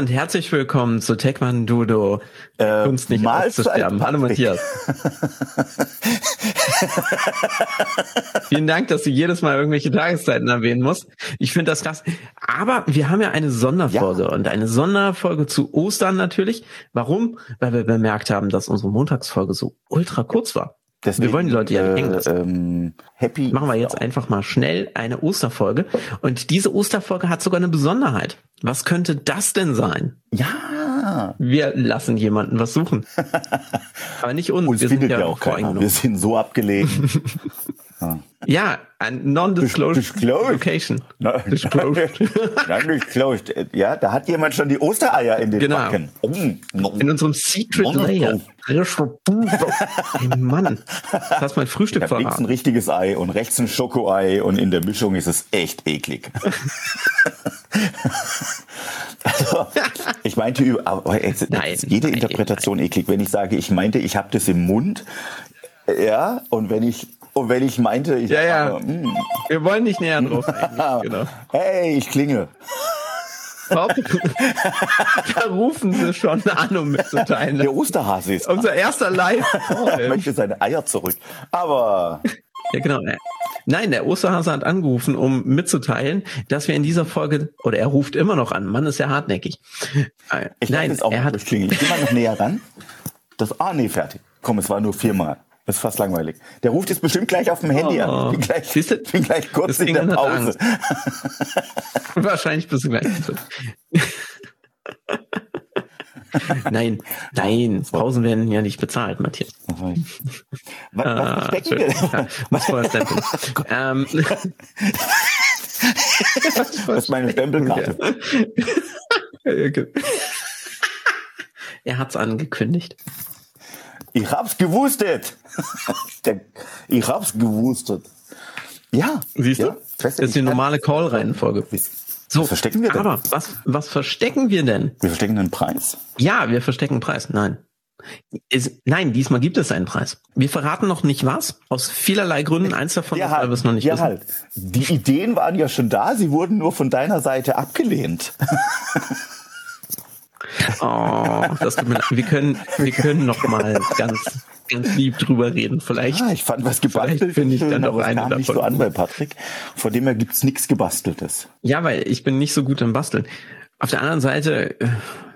Und herzlich willkommen zu Tekman-Dudo. Äh, Kunst nicht auszusterben. Hallo. Matthias. Vielen Dank, dass du jedes Mal irgendwelche Tageszeiten erwähnen musst. Ich finde das krass. Aber wir haben ja eine Sonderfolge Ja. und eine Sonderfolge zu Ostern natürlich. Warum? Weil wir bemerkt haben, dass unsere Montagsfolge so ultra kurz war. Wir wollen die Leute ja nicht hängen lassen. Ähm, happy. Machen wir jetzt einfach mal schnell eine Osterfolge. Und diese Osterfolge hat sogar eine Besonderheit. Was könnte das denn sein? Ja. Wir lassen jemanden was suchen. Aber nicht uns. Uns wir sind findet ja auch keiner. Wir sind so abgelegen. Ja, ein non-disclosed Disclosed. location. Na, Disclosed. Nein, disclosed. Ja, da hat jemand schon die Ostereier in den Genau. Backen. Oh. In unserem Secret Non-disclosed. Layer. Hey Mann, das hast mein Frühstück Ich hab links ein verraten. richtiges Ei und rechts ein Schokoei und in der Mischung ist es echt eklig. also, ich meinte aber jetzt, Nein, jetzt jede nein, Interpretation eklig. Wenn ich sage, ich meinte, ich habe das im Mund, ja, und wenn ich und wenn ich meinte, ich Ja, ja. aber, mm, Wir wollen nicht näher drauf. Genau. hey, ich klinge. Top. da rufen sie schon an, um mitzuteilen. Der Osterhase ist. Unser erster Live. Er möchte seine Eier zurück. Aber Ja, genau. Nein, der Osterhase hat angerufen, um mitzuteilen, dass wir in dieser Folge, oder er ruft immer noch an, Mann ist ja hartnäckig. Ich Nein, auch er hat. Ich geh mal noch näher ran. Das, ah, nee, fertig. Komm, es war nur viermal. Das ist fast langweilig. Der ruft jetzt bestimmt gleich auf dem Handy Oh. an. Ich bin gleich, Siehst du? ich bin gleich kurz in der Pause. wahrscheinlich bist du gleich. nein, nein, Pausen werden ja nicht bezahlt, Matthias. Was, was Ah, verstecken wir denn? was denn? ähm, Das ist meine Stempelkarte. er hat's angekündigt. Ich hab's gewusstet. Ich hab's gewusstet. Ja. Siehst ja, du? Das ist die normale Call-Reihenfolge. So, Was verstecken wir denn? aber was, was verstecken wir denn? Wir verstecken einen Preis. Ja, wir verstecken einen Preis. Nein. Ist, nein, diesmal gibt es einen Preis. Wir verraten noch nicht was. Aus vielerlei Gründen. Eins davon ist, weil wir es noch nicht ja, wissen. halt. Die Ideen waren ja schon da, sie wurden nur von deiner Seite abgelehnt. Oh, das tut mir leid. Wir können, wir können noch mal ganz, ganz lieb drüber reden. Vielleicht. Ah, ich fand was gebastelt. Finde ich dann es eine kam nicht davon. so an bei Patrick. Von dem her gibt's nichts gebasteltes. Ja, weil ich bin nicht so gut im Basteln. Auf der anderen Seite, äh,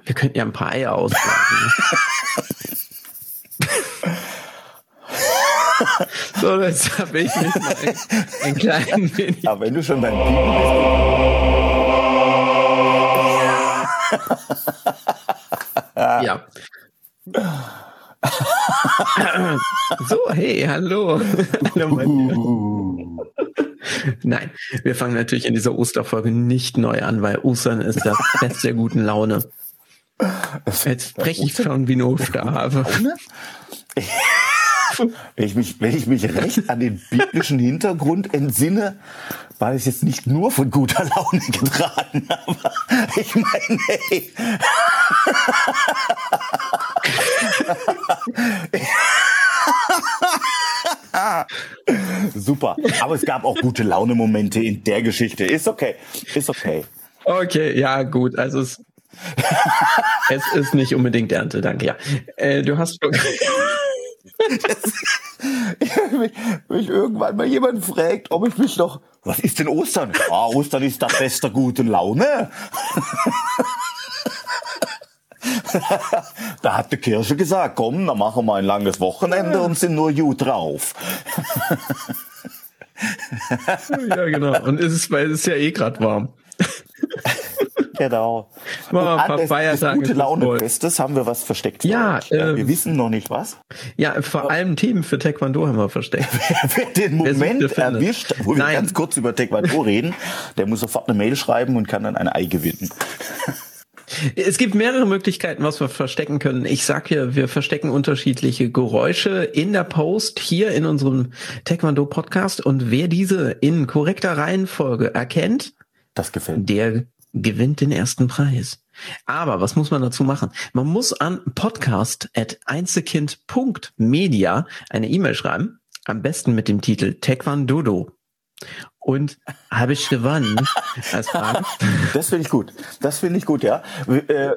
wir könnten ja ein paar Eier ausblasen. so, jetzt habe ich mich mal ein, ein klein wenig. Aber wenn du schon beim Piepen bist, Ja. So, hey, hallo. Nein, wir fangen natürlich in dieser Osterfolge nicht neu an, weil Ostern ist das Fest der guten Laune. Jetzt spreche ich schon wie eine Osterhase. wenn ich mich, wenn ich mich recht an den biblischen Hintergrund entsinne, war es jetzt nicht nur von guter Laune getragen, aber ich meine, hey. Super. Aber es gab auch gute Laune-Momente in der Geschichte. Ist okay. Ist okay. Okay, ja, gut. Also es, es ist nicht unbedingt Ernte, danke. Ja, äh, du hast Wenn mich, wenn mich irgendwann mal jemand fragt, ob ich mich noch, was ist denn Ostern? Ah, Ostern ist das Fest der guten Laune. da hat die Kirche gesagt, komm, dann machen wir ein langes Wochenende und sind nur gut drauf. ja genau. Und es ist, weil es ist ja eh gerade warm. Genau. Wir ein paar Feiertage gute Laune. Festes haben wir was versteckt. Ja, euch. wir ähm, wissen noch nicht was. Ja, vor allem Themen für Taekwondo haben wir versteckt. Wer den Moment erwischt, wo wir Nein. ganz kurz über Taekwondo reden, der muss sofort eine Mail schreiben und kann dann ein Ei gewinnen. Es gibt mehrere Möglichkeiten, was wir verstecken können. Ich sag hier, wir verstecken unterschiedliche Geräusche in der Post hier in unserem Taekwondo Podcast und wer diese in korrekter Reihenfolge erkennt, Das gefällt der gewinnt den ersten Preis. Aber was muss man dazu machen? Man muss an podcast.einzelkind.media eine E-Mail schreiben. Am besten mit dem Titel Taekwondo. Und habe ich gewonnen? Frage. Das finde ich gut. Das finde ich gut, ja. Äh,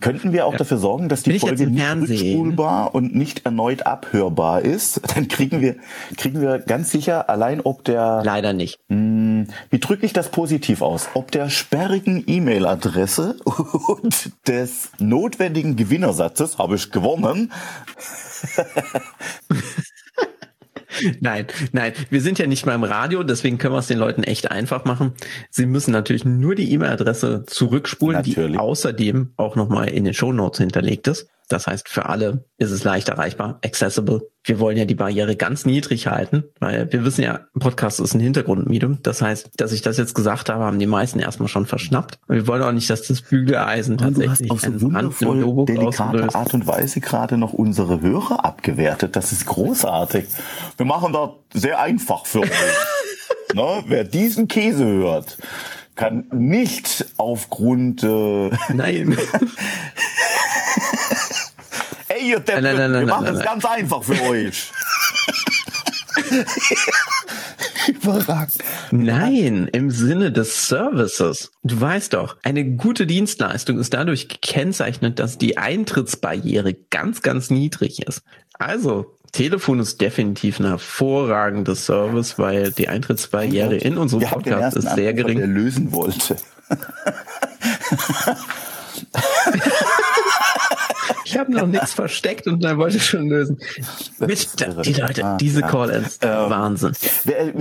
könnten wir auch ja. dafür sorgen, dass die Folge nicht rückspulbar und nicht erneut abhörbar ist? Dann kriegen wir, kriegen wir ganz sicher allein ob der... Leider nicht. Mh, hm, wie drücke ich das positiv aus? Ob der sperrigen E-Mail-Adresse und des notwendigen Gewinnersatzes habe ich gewonnen. Nein, nein, wir sind ja nicht mal im Radio, deswegen können wir es den Leuten echt einfach machen. Sie müssen natürlich nur die E-Mail-Adresse zurückspulen, natürlich. die außerdem auch nochmal in den Show Notes hinterlegt ist. Das heißt, für alle ist es leicht erreichbar, accessible. Wir wollen ja die Barriere ganz niedrig halten, weil wir wissen ja, ein Podcast ist ein Hintergrundmedium. Das heißt, dass ich das jetzt gesagt habe, haben die meisten erstmal schon verschnappt. wir wollen auch nicht, dass das Bügeleisen tatsächlich du hast auf so wundervoll delikate Art und Weise gerade noch unsere Hörer abgewertet. Das ist großartig. Wir machen da sehr einfach für euch. ne? Wer diesen Käse hört, kann nicht aufgrund äh, Nein. Ihr Deppen, nein, nein, nein, wir machen es ganz einfach für euch. Überragend. Nein, im Sinne des Services. Du weißt doch, eine gute Dienstleistung ist dadurch gekennzeichnet, dass die Eintrittsbarriere ganz, ganz niedrig ist. Also, Telefon ist definitiv ein hervorragender Service, weil die Eintrittsbarriere in unserem Podcast ist sehr gering. Der lösen wollte. Ich habe noch nichts versteckt und dann wollte ich schon lösen. Mit, die Leute, ah, diese Call-ins, äh, Wahnsinn.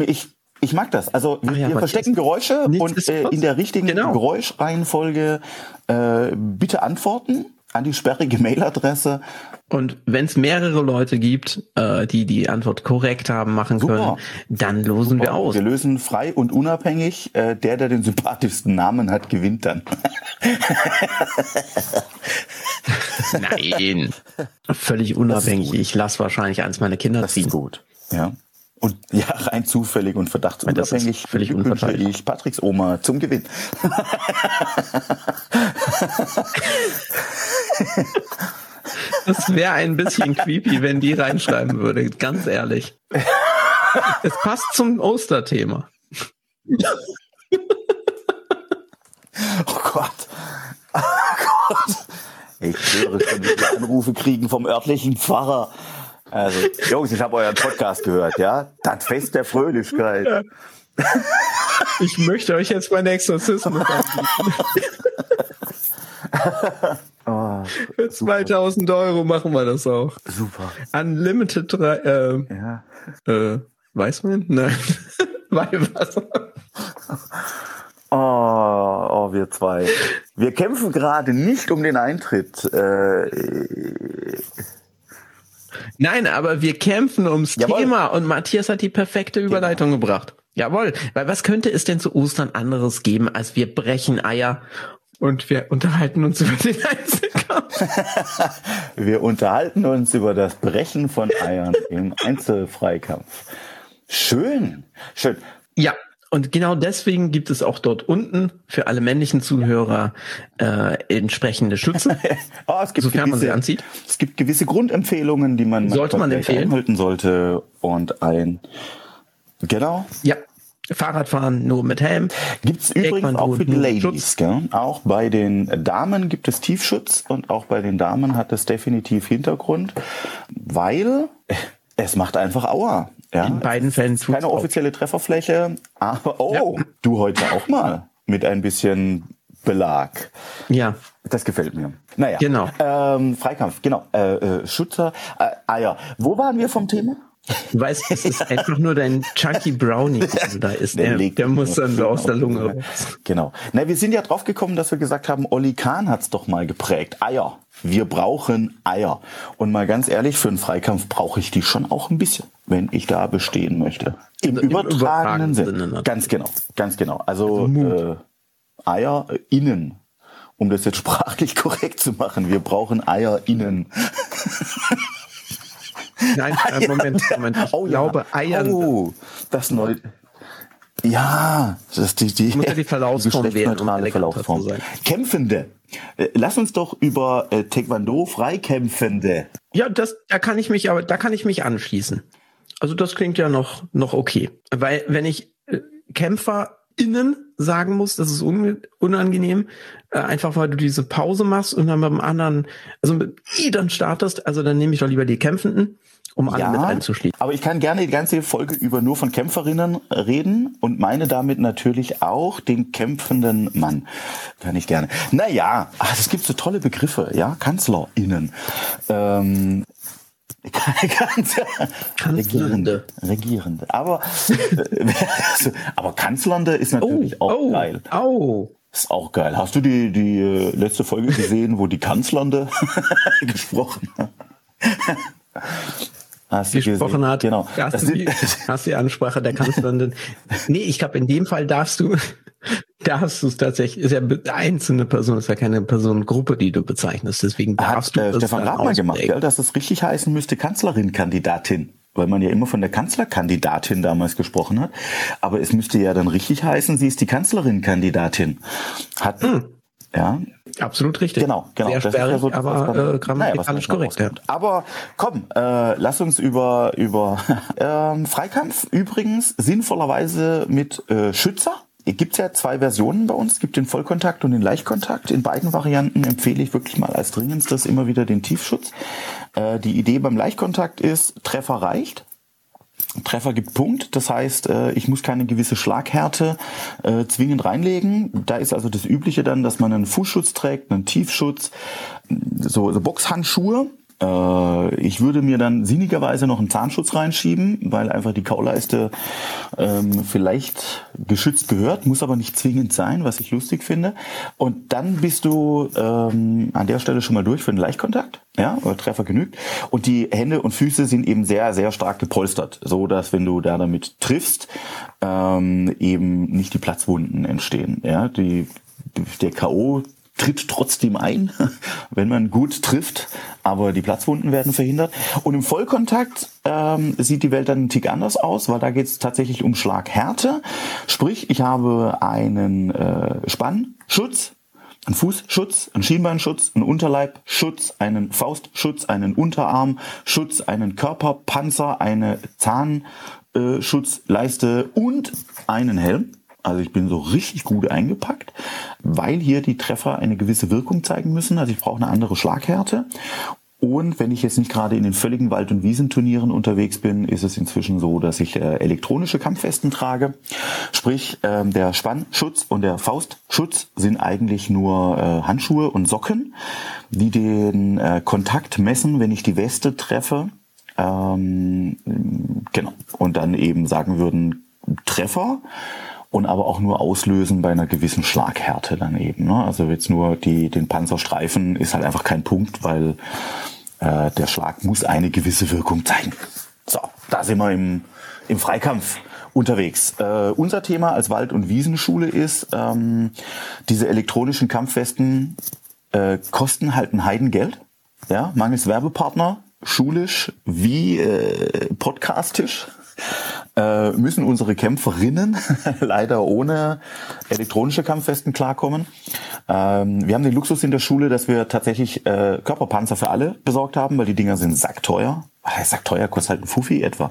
Ich, ich mag das. Also wir, ja, wir verstecken Geräusche und äh, in der richtigen genau. Geräuschreihenfolge äh, bitte antworten an die sperrige Mailadresse. Und wenn es mehrere Leute gibt, äh, die die Antwort korrekt haben machen Super. können, dann losen Super. wir aus. Wir lösen frei und unabhängig. Äh, der, der den sympathischsten Namen hat, gewinnt dann. Nein, völlig unabhängig. Ich lasse wahrscheinlich eins meiner Kinder ziehen. Das ist gut, ja. Und ja, rein zufällig und verdachtsunabhängig völlig wünsche ich Patricks Oma zum Gewinn. Das wäre ein bisschen creepy, wenn die reinschreiben würde, ganz ehrlich. Es passt zum Osterthema. Oh Gott. Oh Gott. Ich höre schon, wie Anrufe kriegen vom örtlichen Pfarrer. Also, Jungs, ich habe euren Podcast gehört, ja? Das Fest der Fröhlichkeit. Ja. Ich möchte euch jetzt meinen Exorzismus anbieten. Oh, Für 2000 super. Euro machen wir das auch. Super. Unlimited äh, ja. äh, weiß man? Nein. Weihwasser. Oh, oh, wir zwei. Wir kämpfen gerade nicht um den Eintritt. Äh, Nein, aber wir kämpfen ums Jawohl. Thema und Matthias hat die perfekte Überleitung genau. gebracht. Jawohl, weil was könnte es denn zu Ostern anderes geben, als wir brechen Eier und wir unterhalten uns über den Einzelkampf. wir unterhalten uns über das Brechen von Eiern im Einzelfreikampf. Schön, schön. Ja, und genau deswegen gibt es auch dort unten für alle männlichen Zuhörer äh, entsprechende Schütze, oh, es gibt sofern gewisse, man sie anzieht. Es gibt gewisse Grundempfehlungen, die man sollte man empfehlen einhalten sollte und ein genau. Ja, Fahrradfahren nur mit Helm. Gibt's übrigens auch für die Ladies. Gell? Auch bei den Damen gibt es Tiefschutz und auch bei den Damen hat es definitiv Hintergrund, weil es macht einfach Aua. Ja? In beiden Fällen tut's Keine offizielle Trefferfläche, aber oh, ja. du heute auch mal mit ein bisschen Belag. Ja. Das gefällt mir. Naja. Genau. Ähm, Freikampf, genau. Äh, äh, Schützer, äh, Eier. Wo waren wir vom Thema? Du weißt, es ist einfach nur dein Chunky Brownie, der da ist. Der, der, der muss dann aus der Lunge raus. Genau. Na, wir sind ja drauf gekommen, dass wir gesagt haben, Olli Kahn hat's doch mal geprägt. Eier. Wir brauchen Eier. Und mal ganz ehrlich, für einen Freikampf brauche ich die schon auch ein bisschen, wenn ich da bestehen möchte. Im, also übertragenen, übertragenen Sinne. Sinne ganz genau, ganz genau. Also, also äh, Eier äh, innen, um das jetzt sprachlich korrekt zu machen. Wir brauchen Eier innen. Nein, äh, Moment, Moment. Ich oh, glaube, ja. Eiern. Oh, das neue. Ja, das ist die, die, muss ja die Verlaufsform wählen, um Verlaufsform. Sein. Kämpfende. Äh, lass uns doch über äh, Taekwondo Freikämpfende. Ja, das, da kann ich mich aber, da kann ich mich anschließen. Also das klingt ja noch, noch okay. Weil wenn ich äh, KämpferInnen sagen muss, das ist un unangenehm, äh, einfach weil du diese Pause machst und dann beim anderen, also mit dann startest, also dann nehme ich doch lieber die Kämpfenden um alle Ja, mit einzuschließen. aber ich kann gerne die ganze Folge über nur von Kämpferinnen reden und meine damit natürlich auch den kämpfenden Mann. Kann ich gerne. Naja, ach, es gibt so tolle Begriffe, ja, KanzlerInnen. Ähm, Kanzler. Regierende. Regierende. Aber, äh, aber Kanzlernde ist natürlich auch oh, geil. oh. Ist auch geil. Hast du die, die äh, letzte Folge gesehen, wo die Kanzlernde gesprochen hat? Hast du gesprochen hat. Genau. Hast, du die, hast die Ansprache der Kanzlerin? nee, ich glaube, in dem Fall darfst du, darfst du es tatsächlich, ist ja einzelne Person, ist ja keine Personengruppe, die du bezeichnest. Deswegen hat darfst du äh, Stefan mal gemacht, gell, dass es richtig heißen müsste Kanzlerin-Kandidatin. Weil man ja immer von der Kanzlerkandidatin damals gesprochen hat. Aber es müsste ja dann richtig heißen, sie ist die Kanzlerin-Kandidatin. Hat, ja, Absolut richtig. Genau, genau. Sehr Das ist ja sperrig, so aber äh, naja, grammatikalisch manchmal korrekt. Ja. Aber komm, äh, lass uns über über ähm, Freikampf übrigens sinnvollerweise mit äh, Schützer. Gibt ja zwei Versionen bei uns. Es gibt den Vollkontakt und den Leichtkontakt. In beiden Varianten empfehle ich wirklich mal als dringendstes immer wieder den Tiefschutz. Äh, die Idee beim Leichtkontakt ist, Treffer reicht. Treffer gibt Punkt, das heißt, äh, ich muss keine gewisse Schlaghärte äh, zwingend reinlegen. Da ist also das Übliche dann, dass man einen Fußschutz trägt, einen Tiefschutz, so, so Boxhandschuhe. Äh, Ich würde mir dann sinnigerweise noch einen Zahnschutz reinschieben, weil einfach die Kauleiste ähm, vielleicht geschützt gehört, muss aber nicht zwingend sein, was ich lustig finde. Und dann bist du ähm, an der Stelle schon mal durch für den Leichtkontakt, ja, oder Treffer genügt. Und die Hände und Füße sind eben sehr, sehr stark gepolstert, so dass wenn du da damit triffst, ähm, eben nicht die Platzwunden entstehen. Ja, die, der K.O tritt trotzdem ein, wenn man gut trifft, aber die Platzwunden werden verhindert. Und im Vollkontakt ähm, sieht die Welt dann einen Tick anders aus, weil da geht es tatsächlich um Schlaghärte. Sprich, ich habe einen äh, Spannschutz, einen Fußschutz, einen Schienbeinschutz, einen Unterleibschutz, einen Faustschutz, einen Unterarmschutz, einen Körperpanzer, eine Zahnschutzleiste und einen Helm. Also ich bin so richtig gut eingepackt, weil hier die Treffer eine gewisse Wirkung zeigen müssen. Also ich brauche eine andere Schlaghärte. Und wenn ich jetzt nicht gerade in den völligen Wald- und Wiesenturnieren unterwegs bin, ist es inzwischen so, dass ich äh, elektronische Kampfwesten trage. Sprich, ähm, der Spannschutz und der Faustschutz sind eigentlich nur äh, Handschuhe und Socken, die den äh, Kontakt messen, wenn ich die Weste treffe. Ähm, genau. Und dann eben sagen würden, Treffer und aber auch nur auslösen bei einer gewissen Schlaghärte dann eben. Ne? Also jetzt nur die, den Panzerstreifen ist halt einfach kein Punkt, weil äh, der Schlag muss eine gewisse Wirkung zeigen. So, da sind wir im, im Freikampf unterwegs. Äh, unser Thema als Wald- und Wiesenschule ist, ähm, diese elektronischen Kampfwesten äh, kosten halt ein Heidengeld. Ja, mangels Werbepartner, schulisch wie äh, podcastisch äh, müssen unsere Kämpferinnen leider ohne elektronische Kampfwesten klarkommen. Ähm, wir haben den Luxus in der Schule, dass wir tatsächlich äh, Körperpanzer für alle besorgt haben, weil die Dinger sind sackteuer. Sackteuer kostet halt ein Fuffi etwa.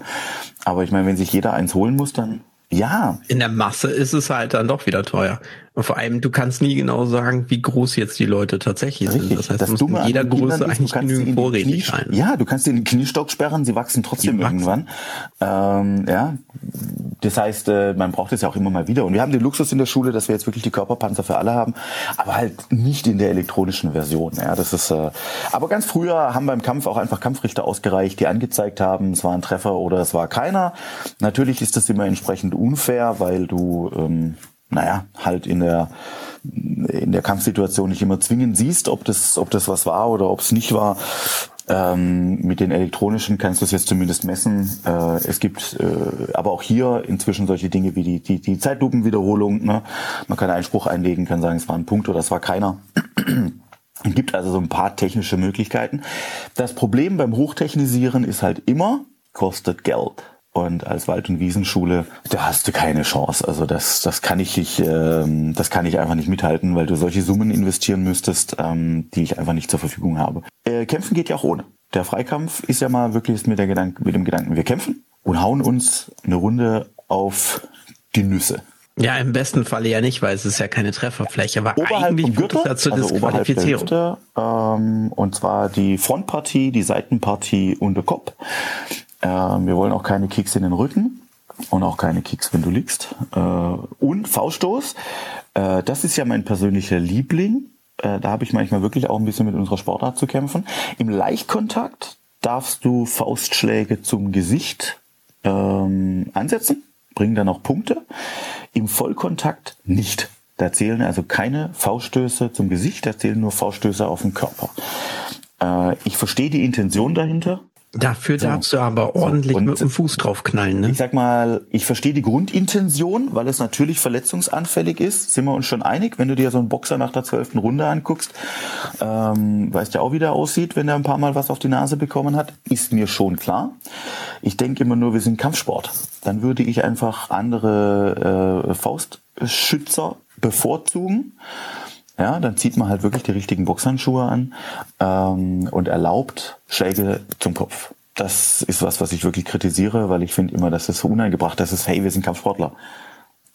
Aber ich meine, wenn sich jeder eins holen muss, dann ja, In der Masse ist es halt dann doch wieder teuer. Und vor allem, du kannst nie genau sagen, wie groß jetzt die Leute tatsächlich sind. Richtig. Das heißt, das Dumme in jeder Größe ist, eigentlich genügend Knie- sein. Ja, du kannst den Kniestock sperren, sie wachsen trotzdem Die wachsen. irgendwann. Ähm, ja, das heißt, äh, man braucht es ja auch immer mal wieder. Und wir haben den Luxus in der Schule, dass wir jetzt wirklich die Körperpanzer für alle haben, aber halt nicht in der elektronischen Version. Ja, das ist. Äh, aber ganz früher haben beim Kampf auch einfach Kampfrichter ausgereicht, die angezeigt haben, es war ein Treffer oder es war keiner. Natürlich ist das immer entsprechend unfair, weil du ähm, naja, halt in der in der Kampfsituation nicht immer zwingend siehst, ob das, ob das was war oder ob es nicht war. Ähm, mit den elektronischen kannst du es jetzt zumindest messen. Äh, es gibt äh, aber auch hier inzwischen solche Dinge wie die, die, die Zeitlupenwiederholung. Ne? Man kann Einspruch einlegen, kann sagen, es war ein Punkt oder es war keiner. Es gibt also so ein paar technische Möglichkeiten. Das Problem beim Hochtechnisieren ist halt immer, kostet Geld. Und als Wald- und Wiesenschule, da hast du keine Chance. Also das, das kann ich nicht, ähm, das kann ich einfach nicht mithalten, weil du solche Summen investieren müsstest, ähm, die ich einfach nicht zur Verfügung habe. Äh, kämpfen geht ja auch ohne. Der Freikampf ist ja mal wirklich mit, der Gedank mit dem Gedanken, wir kämpfen und hauen uns eine Runde auf die Nüsse. Ja, im besten Falle ja nicht, weil es ist ja keine Trefferfläche. Aber Oberhalb eigentlich führt Gürtel, ja zur also Disqualifizierung. Hüfte, ähm, und zwar die Frontpartie, die Seitenpartie und der Kopf. Ähm, wir wollen auch keine Kicks in den Rücken und auch keine Kicks, wenn du liegst. Äh, und V-Stoß, äh, das ist ja mein persönlicher Liebling. Äh, da habe ich manchmal wirklich auch ein bisschen mit unserer Sportart zu kämpfen. Im Leichtkontakt darfst du Faustschläge zum Gesicht ähm, ansetzen, bringen dann auch Punkte. Im Vollkontakt nicht. Da zählen also keine Fauststöße zum Gesicht, da zählen nur Fauststöße auf den Körper. Ich verstehe die Intention dahinter. Dafür darfst du aber ordentlich Und- mit dem Fuß draufknallen, ne? Ich sag mal, ich verstehe die Grundintention, weil es natürlich verletzungsanfällig ist. Sind wir uns schon einig? Wenn du dir so einen Boxer nach der zwölften Runde anguckst, ähm, weißt ja auch, wie der aussieht, wenn er ein paar Mal was auf die Nase bekommen hat. Ist mir schon klar. Ich denke immer nur, wir sind Kampfsport. Dann würde ich einfach andere äh, Faustschützer bevorzugen. Ja, dann zieht man halt wirklich die richtigen Boxhandschuhe an ähm, und erlaubt Schläge zum Kopf. Das ist was, was ich wirklich kritisiere, weil ich finde immer, dass das so uneingebracht ist. Ist, hey, wir sind Kampfsportler.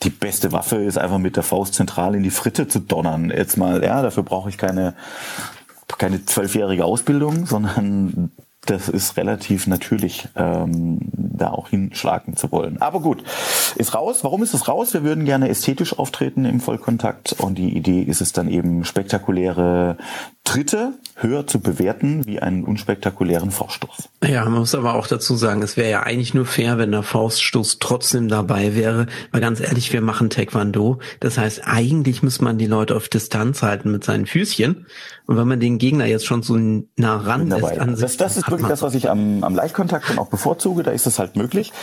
Die beste Waffe ist einfach mit der Faust zentral in die Fritte zu donnern. Jetzt mal, ja, dafür brauche ich keine keine zwölfjährige Ausbildung, sondern das ist relativ natürlich, ähm, da auch hinschlagen zu wollen. Aber gut, ist raus. Warum ist es raus? Wir würden gerne ästhetisch auftreten im Vollkontakt und die Idee ist es dann eben spektakuläre Tritte höher zu bewerten wie einen unspektakulären Vorstoß. Ja, man muss aber auch dazu sagen, es wäre ja eigentlich nur fair, wenn der Fauststoß trotzdem dabei wäre. Weil ganz ehrlich, wir machen Taekwondo. Das heißt, eigentlich muss man die Leute auf Distanz halten mit seinen Füßchen. Und wenn man den Gegner jetzt schon so nah ran dabei. an Das, sich, das ist hat wirklich das, was ich am, am Leichtkontakt dann auch bevorzuge. Da ist es halt möglich.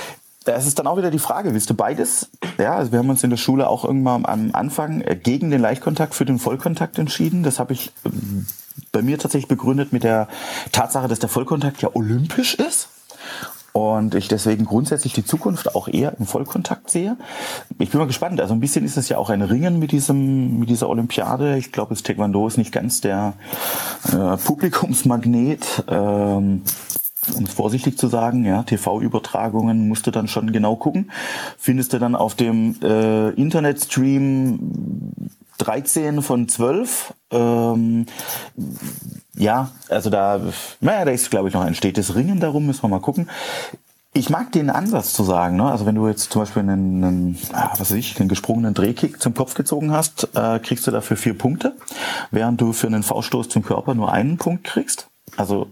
Da ist dann auch wieder die Frage, willst du beides? Ja, also wir haben uns in der Schule auch irgendwann am Anfang äh, gegen den Leichtkontakt für den Vollkontakt entschieden. Das habe ich ähm, bei mir tatsächlich begründet mit der Tatsache, dass der Vollkontakt ja olympisch ist. Und ich deswegen grundsätzlich die Zukunft auch eher im Vollkontakt sehe. Ich bin mal gespannt. Also ein bisschen ist es ja auch ein Ringen mit diesem, mit dieser Olympiade. Ich glaube, das Taekwondo ist nicht ganz der äh, Publikumsmagnet. Ähm, um es vorsichtig zu sagen, ja, TV-Übertragungen musst du dann schon genau gucken. Findest du dann auf dem äh, Internetstream 13 von 12. Ähm, ja, also da, naja, da ist, glaube ich, noch ein stetes Ringen darum, müssen wir mal gucken. Ich mag den Ansatz zu sagen, ne? also wenn du jetzt zum Beispiel einen, einen ah, was weiß ich, einen gesprungenen Drehkick zum Kopf gezogen hast, äh, kriegst du dafür vier Punkte, während du für einen V-Stoß zum Körper nur einen Punkt kriegst. Also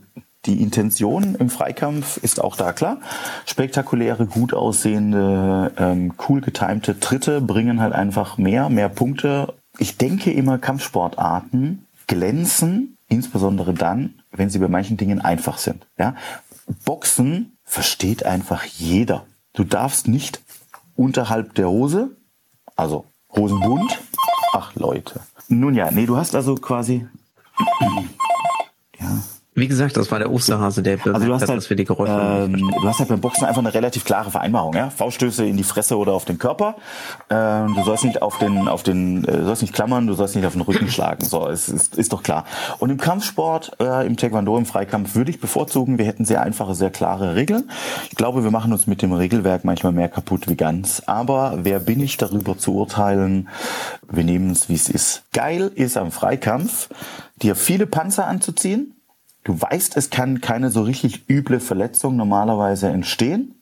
die Intention im Freikampf ist auch da klar. Spektakuläre, gut aussehende, ähm, cool getimte Tritte bringen halt einfach mehr, mehr Punkte. Ich denke immer, Kampfsportarten glänzen, insbesondere dann, wenn sie bei manchen Dingen einfach sind. Ja? Boxen versteht einfach jeder. Du darfst nicht unterhalb der Hose, also Hosenbund. Ach Leute. Nun ja, nee, du hast also quasi ja, Wie gesagt, das war der Osterhase, der also du hast hat, halt, dass wir die Geräusche ähm, du hast halt beim Boxen einfach eine relativ klare Vereinbarung, ja. V-Stöße in die Fresse oder auf den Körper. Ähm, du sollst nicht auf den, auf den, äh, du sollst nicht klammern, du sollst nicht auf den Rücken schlagen. So, es ist, ist doch klar. Und im Kampfsport, äh, im Taekwondo, im Freikampf würde ich bevorzugen, wir hätten sehr einfache, sehr klare Regeln. Ich glaube, wir machen uns mit dem Regelwerk manchmal mehr kaputt wie ganz. Aber wer bin ich darüber zu urteilen? Wir nehmen es, wie es ist. Geil ist am Freikampf, dir viele Panzer anzuziehen. Du weißt, es kann keine so richtig üble Verletzung normalerweise entstehen.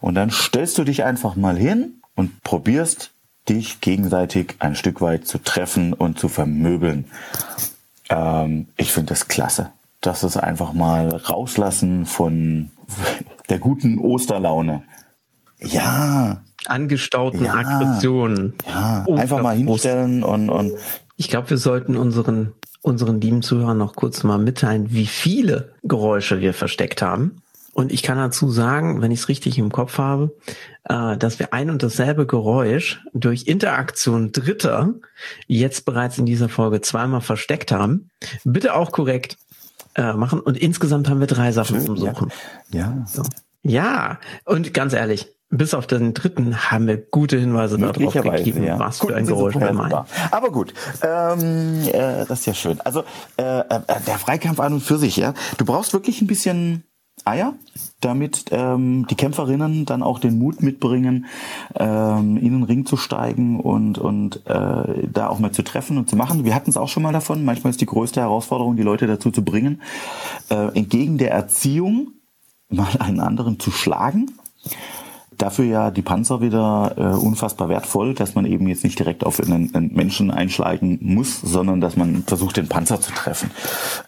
Und dann stellst du dich einfach mal hin und probierst, dich gegenseitig ein Stück weit zu treffen und zu vermöbeln. Ähm, ich finde das klasse. Das ist einfach mal rauslassen von der guten Osterlaune. Ja, angestauten Ja. Aggressionen. ja, einfach mal hinstellen und, und Ich glaube, wir sollten unseren, unseren lieben Zuhörern noch kurz mal mitteilen, wie viele Geräusche wir versteckt haben. Und ich kann dazu sagen, wenn ich es richtig im Kopf habe, äh, dass wir ein und dasselbe Geräusch durch Interaktion Dritter jetzt bereits in dieser Folge zweimal versteckt haben. Bitte auch korrekt äh, machen. Und insgesamt haben wir drei Sachen zum ja, Suchen. ja, So. Ja, und ganz ehrlich, bis auf den dritten haben wir gute Hinweise darauf gegeben, ja. was Gut, für ein Geräusch wir meinen. Aber gut, ähm, äh, das ist ja schön. Also äh, äh, der Freikampf an und für sich, ja. Du brauchst wirklich ein bisschen Eier, damit ähm, die Kämpferinnen dann auch den Mut mitbringen, ähm, in den Ring zu steigen und, und äh, da auch mal zu treffen und zu machen. Wir hatten es auch schon mal davon. Manchmal ist die größte Herausforderung, die Leute dazu zu bringen, äh, entgegen der Erziehung mal einen anderen zu schlagen dafür ja die Panzer wieder äh, unfassbar wertvoll, dass man eben jetzt nicht direkt auf einen, einen, Menschen einschlagen muss, sondern dass man versucht, den Panzer zu treffen.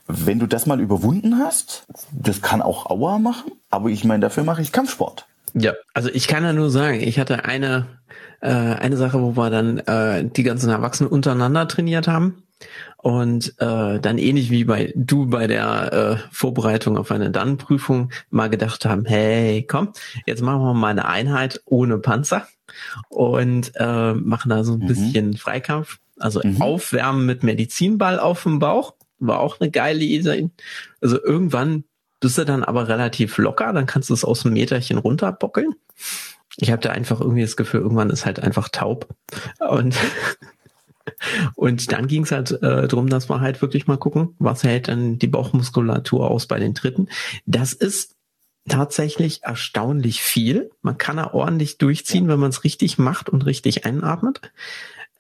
Wenn du das mal überwunden hast, das kann auch Aua machen, aber ich meine, dafür mache ich Kampfsport. Ja, also ich kann ja nur sagen, ich hatte eine äh, eine Sache, wo wir dann äh, die ganzen Erwachsenen untereinander trainiert haben und äh, dann ähnlich wie bei du bei der äh, Vorbereitung auf eine Dann-Prüfung mal gedacht haben, hey, komm, jetzt machen wir mal eine Einheit ohne Panzer und äh, machen da so ein mhm. bisschen Freikampf, also mhm. aufwärmen mit Medizinball auf dem Bauch, war auch eine geile Idee. Also irgendwann bist du dann aber relativ locker, dann kannst du es aus dem Meterchen runterbockeln. Ich habe da einfach irgendwie das Gefühl, irgendwann ist halt einfach taub und und dann ging es halt äh, darum, dass wir halt wirklich mal gucken, was hält dann die Bauchmuskulatur aus bei den Dritten. Das ist tatsächlich erstaunlich viel. Man kann da ordentlich durchziehen, wenn man es richtig macht und richtig einatmet.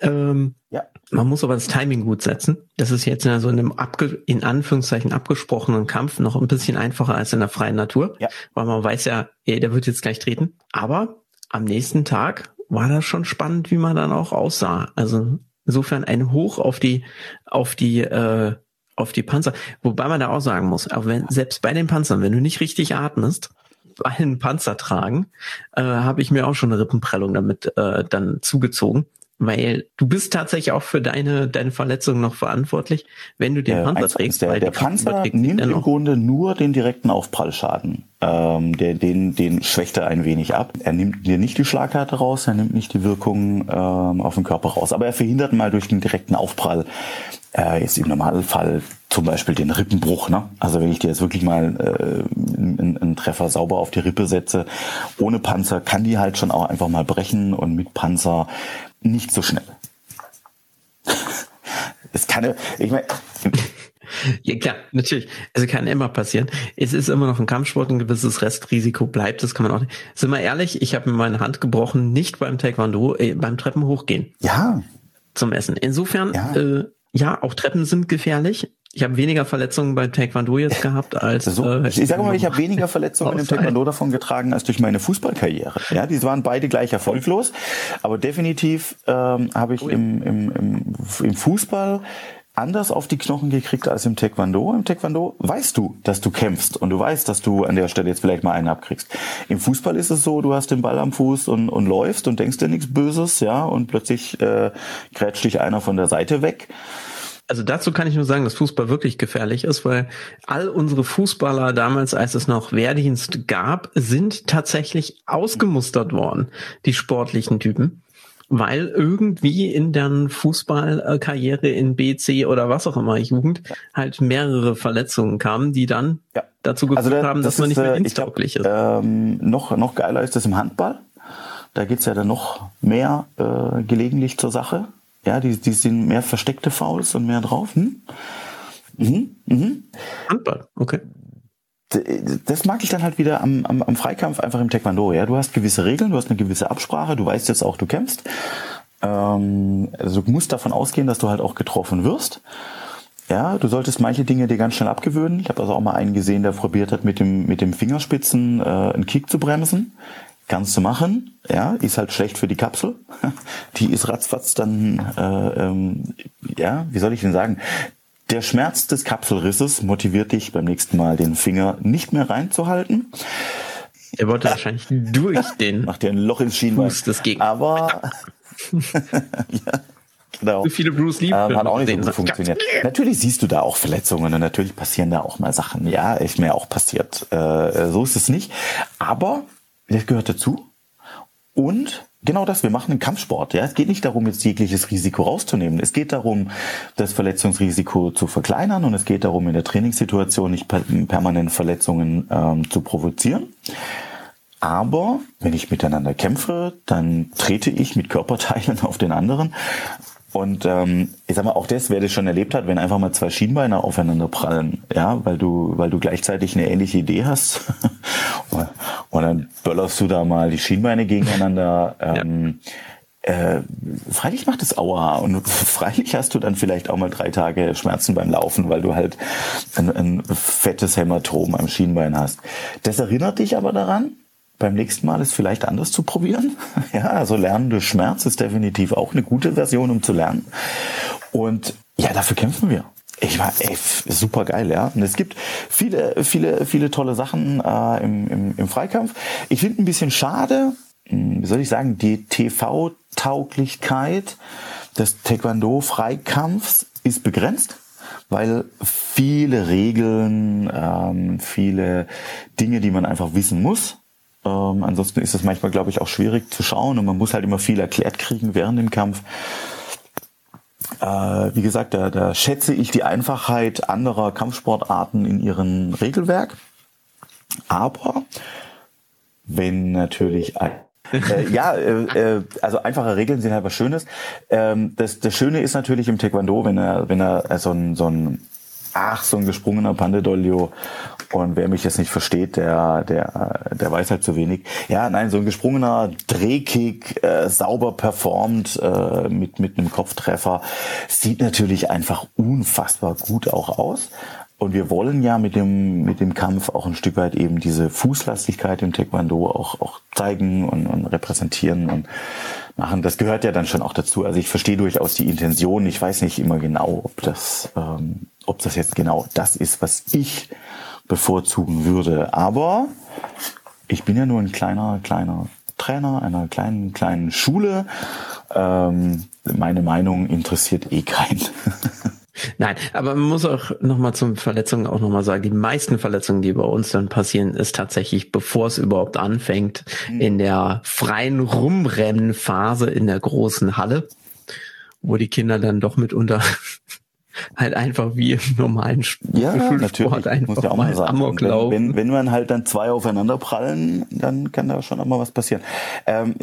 Ähm, ja. Man muss aber das Timing gut setzen. Das ist jetzt in so einem abge in Anführungszeichen abgesprochenen Kampf noch ein bisschen einfacher als in der freien Natur, ja. weil man weiß ja, ey, der wird jetzt gleich treten. Aber am nächsten Tag war das schon spannend, wie man dann auch aussah. Also Insofern ein Hoch auf die, auf die, äh, auf die Panzer. Wobei man da auch sagen muss, auch wenn, selbst bei den Panzern, wenn du nicht richtig atmest, bei einem Panzer tragen, äh, habe ich mir auch schon eine Rippenprellung damit äh, dann zugezogen weil du bist tatsächlich auch für deine deine Verletzung noch verantwortlich, wenn du den der Panzer trägst. Der, der Panzer nimmt im Grunde nur den direkten Aufprallschaden. Ähm, der, den, den schwächt er ein wenig ab. Er nimmt dir nicht die Schlaghärte raus, er nimmt nicht die Wirkung ähm, auf den Körper raus, aber er verhindert mal durch den direkten Aufprall äh, jetzt im Normalfall zum Beispiel den Rippenbruch. Ne? Also wenn ich dir jetzt wirklich mal äh, einen, einen Treffer sauber auf die Rippe setze, ohne Panzer kann die halt schon auch einfach mal brechen und mit Panzer nicht so schnell. Es kann, ich meine. Ja klar, natürlich. Also kann immer passieren. Es ist immer noch ein Kampfsport, ein gewisses Restrisiko bleibt. Das kann man auch. Nicht. Sind wir ehrlich, ich habe mir meine Hand gebrochen, nicht beim Taekwondo, äh, beim Treppen hochgehen. Ja. Zum Essen. Insofern, ja, äh, ja auch Treppen sind gefährlich. Ich habe weniger Verletzungen bei Taekwondo jetzt gehabt als. So, äh, ich sage mal, ich habe weniger Verletzungen im Taekwondo davon getragen als durch meine Fußballkarriere. Ja, die waren beide gleich erfolglos, aber definitiv ähm, habe ich im, im, im, im Fußball anders auf die Knochen gekriegt als im Taekwondo. Im Taekwondo weißt du, dass du kämpfst und du weißt, dass du an der Stelle jetzt vielleicht mal einen abkriegst. Im Fußball ist es so, du hast den Ball am Fuß und, und läufst und denkst dir nichts Böses, ja, und plötzlich äh, grätscht dich einer von der Seite weg also dazu kann ich nur sagen, dass Fußball wirklich gefährlich ist, weil all unsere Fußballer damals, als es noch Wehrdienst gab, sind tatsächlich ausgemustert worden, die sportlichen Typen, weil irgendwie in deren Fußballkarriere in BC oder was auch immer Jugend halt mehrere Verletzungen kamen, die dann ja. dazu geführt also da, haben, dass das man nicht mehr äh, diensttauglich ist. Ähm, noch, noch geiler ist das im Handball. Da geht's ja dann noch mehr äh, gelegentlich zur Sache. Ja, die, die sind mehr versteckte Fouls und mehr drauf. Hm? Mhm. Mhm. Handball, okay. Das mag ich dann halt wieder am, am, am Freikampf einfach im Taekwondo. Ja, du hast gewisse Regeln, du hast eine gewisse Absprache, du weißt jetzt auch, du kämpfst. Ähm, also du musst davon ausgehen, dass du halt auch getroffen wirst. Ja, du solltest manche Dinge dir ganz schnell abgewöhnen. Ich habe also auch mal einen gesehen, der probiert hat, mit dem, mit dem Fingerspitzen äh, einen Kick zu bremsen. Kannst du machen, ja, ist halt schlecht für die Kapsel. Die ist ratzfatz dann, äh, ähm, ja, wie soll ich denn sagen? Der Schmerz des Kapselrisses motiviert dich beim nächsten Mal den Finger nicht mehr reinzuhalten. Er wollte wahrscheinlich durch den Macht dir ein Loch ins Schienbein. Fuß des Gegners. Aber ja, genau. So viele Bruce Lee ähm, hat auch nicht so gut funktioniert. Natürlich siehst du da auch Verletzungen und natürlich passieren da auch mal Sachen. Ja, ist mir auch passiert. Äh, so ist es nicht. Aber das gehört dazu. Und genau das, wir machen einen Kampfsport. Ja, es geht nicht darum, jetzt jegliches Risiko rauszunehmen. Es geht darum, das Verletzungsrisiko zu verkleinern und es geht darum, in der Trainingssituation nicht permanent Verletzungen ähm, zu provozieren. Aber wenn ich miteinander kämpfe, dann trete ich mit Körperteilen auf den anderen. Und ähm, ich sag mal, auch das, wer das schon erlebt hat, wenn einfach mal zwei Schienbeine aufeinander prallen, ja, weil du, weil du gleichzeitig eine ähnliche Idee hast. und dann böllerst du da mal die Schienbeine gegeneinander. Ähm, ja. äh, freilich macht es Aua und freilich hast du dann vielleicht auch mal drei Tage Schmerzen beim Laufen, weil du halt ein, ein fettes Hämatom am Schienbein hast. Das erinnert dich aber daran, beim nächsten Mal es vielleicht anders zu probieren. Ja, also Lernen durch Schmerz ist definitiv auch eine gute Version, um zu lernen. Und ja, dafür kämpfen wir. Ich war ey, super geil, ja. Und es gibt viele, viele, viele tolle Sachen äh, im, im, im Freikampf. Ich finde ein bisschen schade, hm, wie soll ich sagen, die TV-Tauglichkeit des Taekwondo-Freikampfs ist begrenzt weil viele Regeln, ähm, viele Dinge, die man einfach wissen muss, ähm, ansonsten ist es manchmal, glaube ich, auch schwierig zu schauen und man muss halt immer viel erklärt kriegen während dem Kampf. Äh, wie gesagt, da, da schätze ich die Einfachheit anderer Kampfsportarten in ihrem Regelwerk. Aber wenn natürlich ein äh, ja, äh, äh, also einfache Regeln sind halt was Schönes. Ähm, das, das Schöne ist natürlich im Taekwondo, wenn er, wenn er so ein, so ein ach, so ein gesprungener Pandedolio und wer mich jetzt nicht versteht, der, der, der weiß halt zu wenig. Ja, nein, so ein gesprungener Drehkick, äh, sauber performt, äh, mit, mit einem Kopftreffer, sieht natürlich einfach unfassbar gut auch aus. Und wir wollen ja mit dem, mit dem Kampf auch ein Stück weit eben diese Fußlastigkeit im Taekwondo auch, auch zeigen und, und repräsentieren und machen. Das gehört ja dann schon auch dazu. Also ich verstehe durchaus die Intention. Ich weiß nicht immer genau, ob das, ähm, ob das jetzt genau das ist, was ich bevorzugen würde. Aber ich bin ja nur ein kleiner, kleiner Trainer einer kleinen, kleinen Schule. Ähm, meine Meinung interessiert eh keinen. Nein, aber man muss auch nochmal zum Verletzungen auch nochmal sagen, die meisten Verletzungen, die bei uns dann passieren, ist tatsächlich, bevor es überhaupt anfängt, mhm. in der freien Rumrennenphase in der großen Halle, wo die Kinder dann doch mitunter halt einfach wie im normalen ja, Schulsport einfach muss ja auch mal sagen. Amok laufen. Wenn, wenn, wenn man halt dann zwei aufeinander prallen, dann kann da schon auch mal was passieren. Ähm,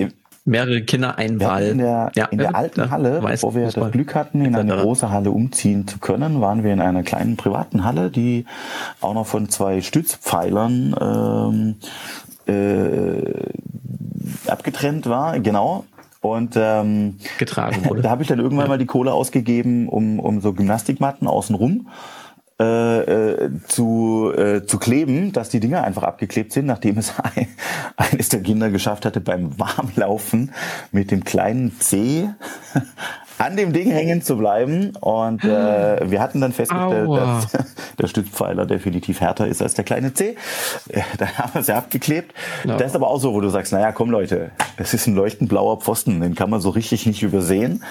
mehrere Kinder ein Ball. In der, ja, in der alten Halle, wo wir das Glück hatten, in eine große Halle umziehen zu können, waren wir in einer kleinen privaten Halle, die auch noch von zwei Stützpfeilern ähm, äh, abgetrennt war. Genau. Und ähm, getragen wurde. Da habe ich dann irgendwann ja. mal die Kohle ausgegeben, um, um so Gymnastikmatten außenrum äh, äh, zu, äh, zu kleben, dass die Dinger einfach abgeklebt sind, nachdem es ein, eines der Kinder geschafft hatte, beim Warmlaufen mit dem kleinen C an dem Ding hängen zu bleiben. Und äh, wir hatten dann festgestellt, Aua. dass der Stützpfeiler definitiv härter ist als der kleine C. Da haben wir sie abgeklebt. Ja. Das ist aber auch so, wo du sagst, naja, komm Leute, es ist ein leuchtend blauer Pfosten, den kann man so richtig nicht übersehen.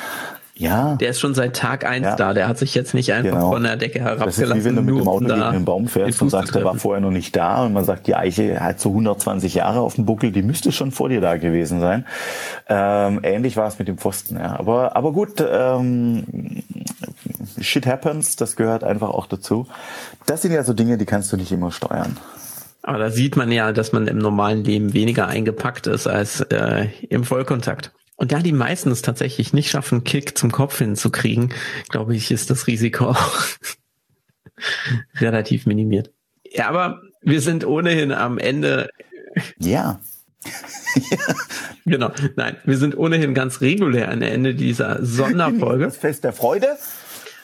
Ja. Der ist schon seit Tag eins ja. da. Der hat sich jetzt nicht einfach genau. von der Decke herabgelassen. Das ist wie wenn du mit dem Auto gegen einen Baum fährst und sagst, der war vorher noch nicht da und man sagt, die Eiche hat so 120 Jahre auf dem Buckel, die müsste schon vor dir da gewesen sein. Ähm, ähnlich war es mit dem Pfosten, ja. Aber, aber gut, ähm, shit happens, das gehört einfach auch dazu. Das sind ja so Dinge, die kannst du nicht immer steuern. Aber da sieht man ja, dass man im normalen Leben weniger eingepackt ist als äh, im Vollkontakt. Und da die meisten es tatsächlich nicht schaffen, Kick zum Kopf hinzukriegen, glaube ich, ist das Risiko auch relativ minimiert. Ja, aber wir sind ohnehin am Ende. Ja. genau. Nein, wir sind ohnehin ganz regulär am Ende dieser Sonderfolge. Das Fest der Freude.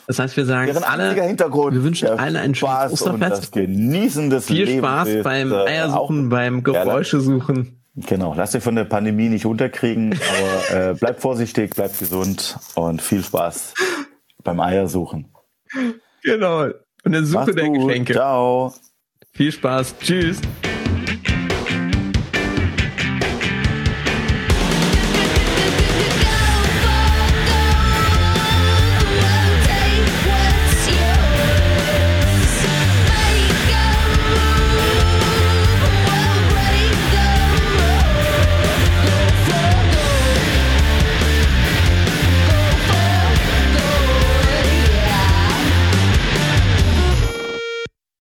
Das heißt, wir sagen alle, wir wünschen allen ein schönes Osterfest. Genießen des Viel Lebens Spaß beim äh, Eiersuchen, beim Geräusche suchen. Genau, lass dich von der Pandemie nicht unterkriegen, aber äh, bleib vorsichtig, bleib gesund und viel Spaß beim Eiersuchen. Genau. Und der Suche der Geschenke. Ciao. Viel Spaß. Tschüss.